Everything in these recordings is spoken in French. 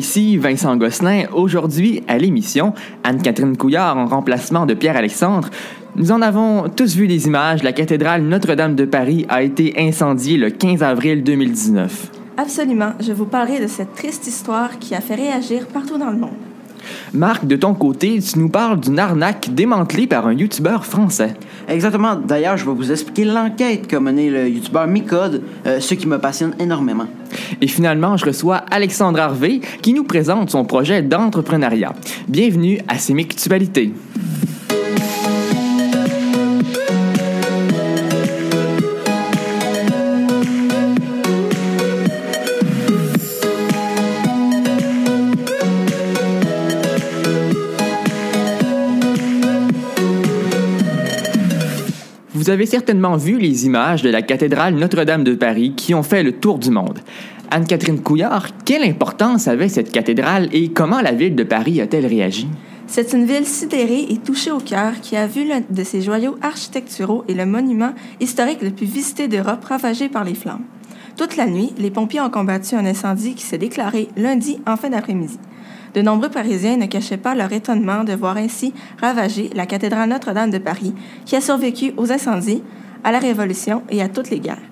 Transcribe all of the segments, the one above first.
ici Vincent Gosselin. Aujourd'hui, à l'émission, Anne-Catherine Couillard en remplacement de Pierre-Alexandre. Nous en avons tous vu des images. La cathédrale Notre-Dame de Paris a été incendiée le 15 avril 2019. Absolument. Je vous parlerai de cette triste histoire qui a fait réagir partout dans le monde. Marc, de ton côté, tu nous parles d'une arnaque démantelée par un youtubeur français. Exactement. D'ailleurs, je vais vous expliquer l'enquête qu'a menée le youtubeur Micode, euh, ce qui me passionne énormément. Et finalement, je reçois Alexandre Harvey qui nous présente son projet d'entrepreneuriat. Bienvenue à Sémictualité. Vous avez certainement vu les images de la cathédrale Notre-Dame de Paris qui ont fait le tour du monde. Anne-Catherine Couillard, quelle importance avait cette cathédrale et comment la ville de Paris a-t-elle réagi? C'est une ville sidérée et touchée au cœur qui a vu l'un de ses joyaux architecturaux et le monument historique le plus visité d'Europe ravagé par les flammes. Toute la nuit, les pompiers ont combattu un incendie qui s'est déclaré lundi en fin d'après-midi. De nombreux Parisiens ne cachaient pas leur étonnement de voir ainsi ravagée la cathédrale Notre-Dame de Paris, qui a survécu aux incendies, à la Révolution et à toutes les guerres.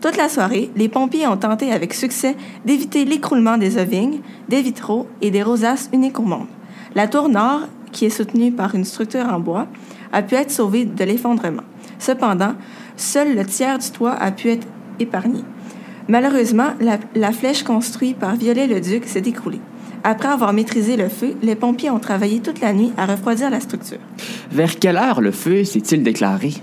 Toute la soirée, les pompiers ont tenté avec succès d'éviter l'écroulement des ovignes, des vitraux et des rosaces uniques au monde. La tour nord, qui est soutenue par une structure en bois, a pu être sauvée de l'effondrement. Cependant, seul le tiers du toit a pu être épargné. Malheureusement, la, la flèche construite par Viollet-le-Duc s'est écroulée. Après avoir maîtrisé le feu, les pompiers ont travaillé toute la nuit à refroidir la structure. Vers quelle heure le feu s'est-il déclaré?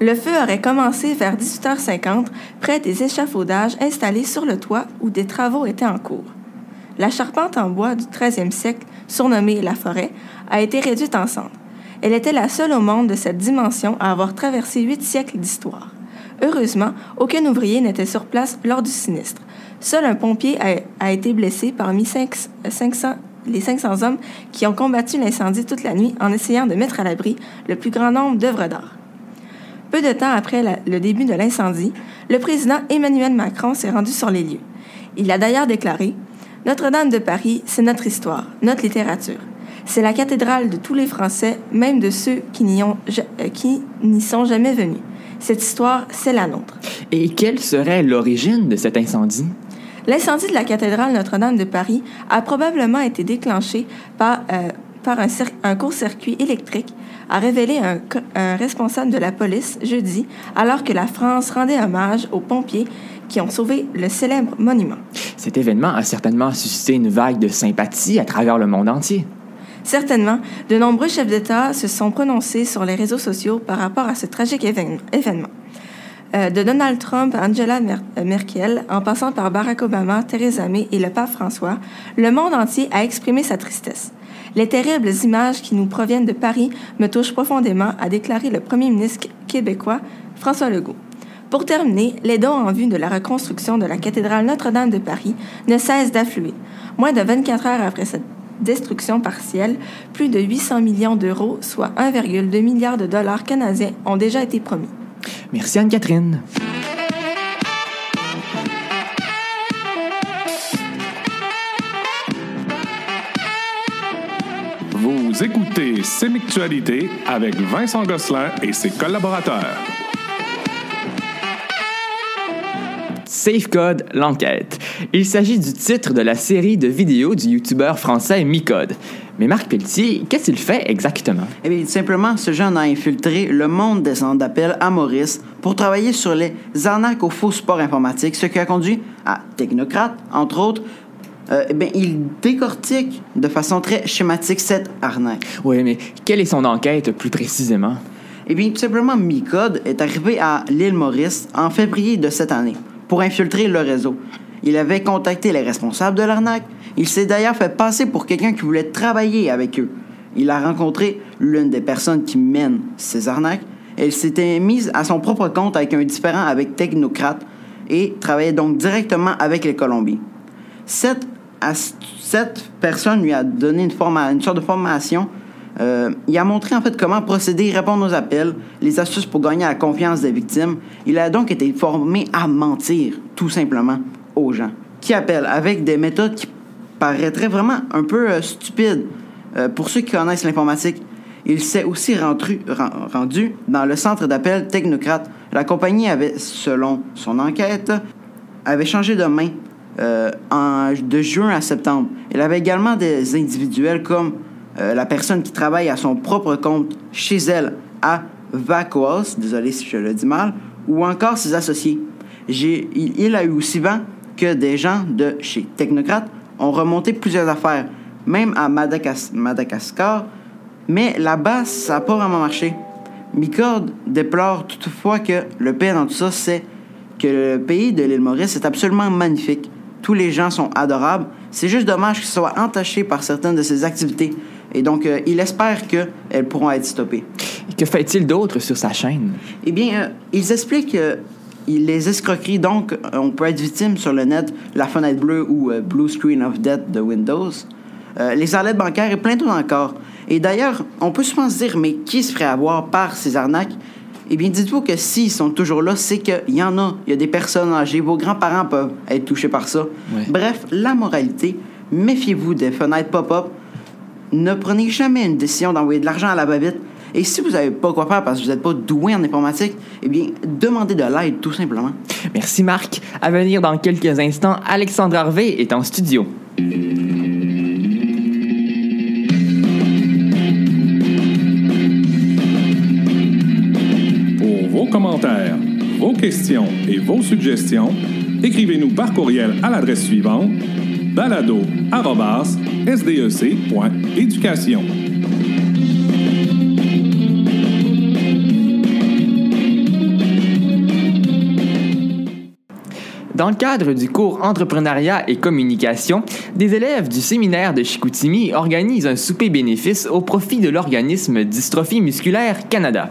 Le feu aurait commencé vers 18h50 près des échafaudages installés sur le toit où des travaux étaient en cours. La charpente en bois du 13e siècle, surnommée la forêt, a été réduite en cendres. Elle était la seule au monde de cette dimension à avoir traversé huit siècles d'histoire. Heureusement, aucun ouvrier n'était sur place lors du sinistre. Seul un pompier a, été blessé parmi 500, les 500 hommes qui ont combattu l'incendie toute la nuit en essayant de mettre à l'abri le plus grand nombre d'œuvres d'art. Peu de temps après le début de l'incendie, le président Emmanuel Macron s'est rendu sur les lieux. Il a d'ailleurs déclaré Notre-Dame de Paris, c'est notre histoire, notre littérature. C'est la cathédrale de tous les Français, même de ceux qui n'y sont jamais venus. Cette histoire, c'est la nôtre. Et quelle serait l'origine de cet incendie? L'incendie de la cathédrale Notre-Dame de Paris a probablement été déclenché par, euh, par un, un court-circuit électrique, a révélé un, un, responsable de la police jeudi, alors que la France rendait hommage aux pompiers qui ont sauvé le célèbre monument. Cet événement a certainement suscité une vague de sympathie à travers le monde entier. Certainement, de nombreux chefs d'État se sont prononcés sur les réseaux sociaux par rapport à ce tragique événement. Euh, de Donald Trump à Angela Mer Merkel, en passant par Barack Obama, Theresa May et le pape François, le monde entier a exprimé sa tristesse. Les terribles images qui nous proviennent de Paris me touchent profondément, a déclaré le premier ministre québécois François Legault. Pour terminer, les dons en vue de la reconstruction de la cathédrale Notre-Dame de Paris ne cessent d'affluer. Moins de 24 heures après cette destruction partielle, plus de 800 millions d'euros, soit 1,2 milliard de dollars canadiens, ont déjà été promis. Merci Anne-Catherine. Vous écoutez Sémictualité avec Vincent Gosselin et ses collaborateurs. Safecode, l'enquête. Il s'agit du titre de la série de vidéos du youtubeur français Micode. Mais Marc Pelletier, qu'est-ce qu'il fait exactement? Eh bien, simplement, ce jeune a infiltré le monde des centres d'appel à Maurice pour travailler sur les arnaques aux faux supports informatiques, ce qui a conduit à Technocrate, entre autres, euh, eh bien, il décortique de façon très schématique cette arnaque. Oui, mais quelle est son enquête plus précisément? Eh bien, tout simplement, Micode est arrivé à l'île Maurice en février de cette année pour infiltrer le réseau. Il avait contacté les responsables de l'arnaque. Il s'est d'ailleurs fait passer pour quelqu'un qui voulait travailler avec eux. Il a rencontré l'une des personnes qui mènent ces arnaques. Elle s'était mise à son propre compte avec un différent avec Technocrate et travaillait donc directement avec les Colombiens. Cette, personne lui a donné une, forma, une sorte de formation. Euh, il a montré en fait comment procéder, répondre aux appels, les astuces pour gagner la confiance des victimes. Il a donc été formé à mentir, tout simplement aux gens qui appellent avec des méthodes qui paraîtrait vraiment un peu euh, stupide euh, pour ceux qui connaissent l'informatique. Il s'est aussi rendu, ren- rendu dans le centre d'appel Technocrate. La compagnie avait, selon son enquête, avait changé de main de juin à septembre. Il avait également des individuels comme euh, la personne qui travaille à son propre compte chez elle à Vacoas, désolé si je le dis mal, ou encore ses associés. Il, a eu aussi vent que des gens de chez Technocrate ont remonté plusieurs affaires, même à Madagas- Madagascar, mais là-bas, ça n'a pas vraiment marché. Micord déplore toutefois que le pire dans tout ça, c'est que le pays de l'île Maurice est absolument magnifique. Tous les gens sont adorables. C'est juste dommage qu'ils soient entachés par certaines de ces activités. Et donc, euh, il espère qu'elles pourront être stoppées. Que fait-il d'autre sur sa chaîne? Eh bien, euh, ils expliquent euh, les escroqueries. Donc, euh, on peut être victime sur le net, la fenêtre bleue ou euh, Blue Screen of Death de Windows, euh, les arlettes bancaires et plein d'autres encore. Et d'ailleurs, on peut souvent se dire, mais qui se ferait avoir par ces arnaques? Eh bien, dites-vous que s'ils sont toujours là, c'est qu'il y en a. Il y a des personnes âgées. Vos grands-parents peuvent être touchés par ça. Ouais. Bref, la moralité, méfiez-vous des fenêtres pop-up. Ne prenez jamais une décision d'envoyer de l'argent à la va-vite. Et si vous n'avez pas quoi faire parce que vous n'êtes pas doué en informatique, eh bien, demandez de l'aide, tout simplement. Merci Marc. À venir dans quelques instants, Alexandre Harvey est en studio. Pour vos commentaires, vos questions et vos suggestions, écrivez-nous par courriel à l'adresse suivante balado@sdec.éducation. Dans le cadre du cours Entrepreneuriat et communication, des élèves du séminaire de Chicoutimi organisent un souper bénéfice au profit de l'organisme Dystrophie musculaire Canada.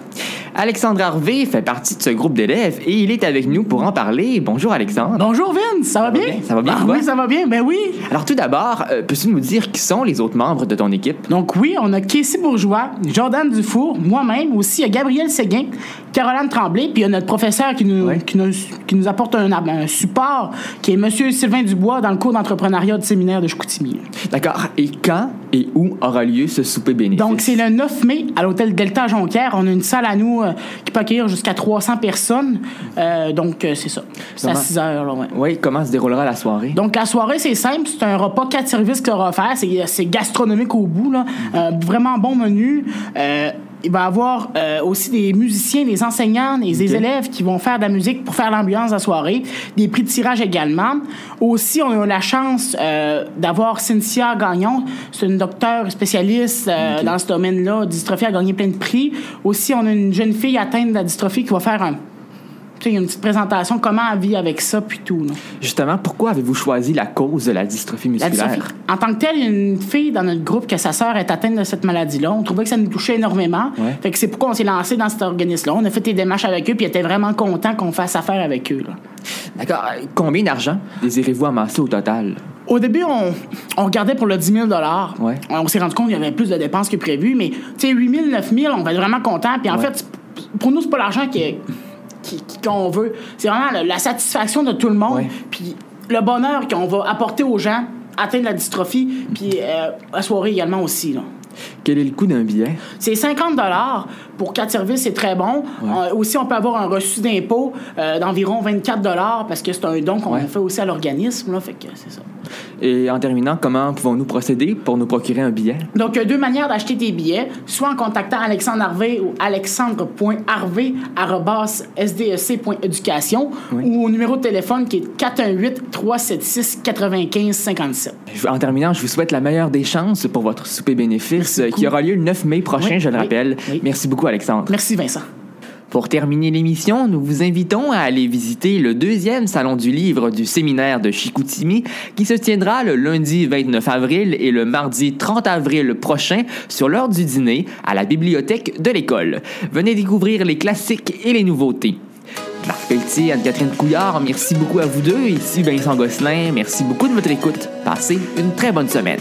Alexandre Harvey fait partie de ce groupe d'élèves et il est avec nous pour en parler. Bonjour Alexandre. Bonjour Vince, ça va bien? bien? Ça va bien, Ah oui, ça va bien, ben oui. Alors tout d'abord, euh, peux-tu nous dire qui sont les autres membres de ton équipe? Donc oui, on a Casey Bourgeois, Jordan Dufour, moi-même, aussi il y a Gabriel Séguin, Caroline Tremblay, puis il y a notre professeur qui nous, Ouais. qui nous, qui nous apporte un, un support, qui est Monsieur Sylvain Dubois dans le cours d'entrepreneuriat du séminaire de Chicoutimi. D'accord. Et quand et où aura lieu ce souper bénéfice? Donc, c'est le 9 mai à l'hôtel Delta Jonquière. On a une salle à nous euh, qui peut accueillir jusqu'à 300 personnes. Euh, donc, euh, c'est ça. C'est à Comment? 6 heures, là, ouais. Oui, comment se déroulera la soirée? Donc, la soirée, c'est simple. C'est un repas quatre services qui sera offert. C'est, c'est gastronomique au bout. Là. Vraiment bon menu. Il va y avoir euh, aussi des musiciens, des enseignants des élèves qui vont faire de la musique pour faire l'ambiance de la soirée. Des prix de tirage également. Aussi, on a eu la chance euh, d'avoir Cynthia Gagnon. C'est une docteure spécialiste euh, dans ce domaine-là. Dystrophie a gagné plein de prix. Aussi, on a une jeune fille atteinte de la dystrophie qui va faire un, tu sais, une petite présentation comment elle vit avec ça, puis tout. là. Justement, pourquoi avez-vous choisi la cause de la dystrophie La musculaire? dystrophie. En tant que telle, il y a une fille dans notre groupe que sa sœur est atteinte de cette maladie-là. On trouvait que ça nous touchait énormément. Ouais. Fait que c'est pourquoi on s'est lancé dans cet organisme-là. On a fait des démarches avec eux, puis ils étaient vraiment contents qu'on fasse affaire avec eux. D'accord. Combien d'argent désirez-vous amasser au total? Au début, on, on regardait pour le 10 000 Ouais. On s'est rendu compte qu'il y avait plus de dépenses que prévu, mais tu sais, 8 000, 9 000, on va être vraiment contents. Puis en Ouais. fait, pour nous, c'est pas l'argent qui est- qu'on veut. C'est vraiment la, la satisfaction de tout le monde. Puis le bonheur qu'on va apporter aux gens, atteindre la dystrophie, puis euh, la soirée également aussi. Là. Quel est le coût d'un billet? C'est 50 pour quatre services, c'est très bon. Euh, aussi, on peut avoir un reçu d'impôt euh, d'environ 24 parce que c'est un don qu'on Ouais. fait aussi à l'organisme. Là, fait que c'est ça. Et en terminant, comment pouvons-nous procéder pour nous procurer un billet? Donc, il y a deux manières d'acheter des billets, soit en contactant Alexandre Harvey ou alexandre.harvey.sdec.éducation Oui. ou au numéro de téléphone qui est 418-376-9557. Je- En terminant, je vous souhaite la meilleure des chances pour votre souper bénéfice euh, qui aura lieu le 9 mai prochain, Oui, je le oui, rappelle. Merci beaucoup, Alexandre. Merci, Vincent. Pour terminer l'émission, nous vous invitons à aller visiter le deuxième salon du livre du séminaire de Chicoutimi qui se tiendra le lundi 29 avril et le mardi 30 avril prochain sur l'heure du dîner à la bibliothèque de l'école. Venez découvrir les classiques et les nouveautés. Marc Pelletier, Anne-Catherine Couillard, merci beaucoup à vous deux. Ici Vincent Gosselin, merci beaucoup de votre écoute. Passez une très bonne semaine.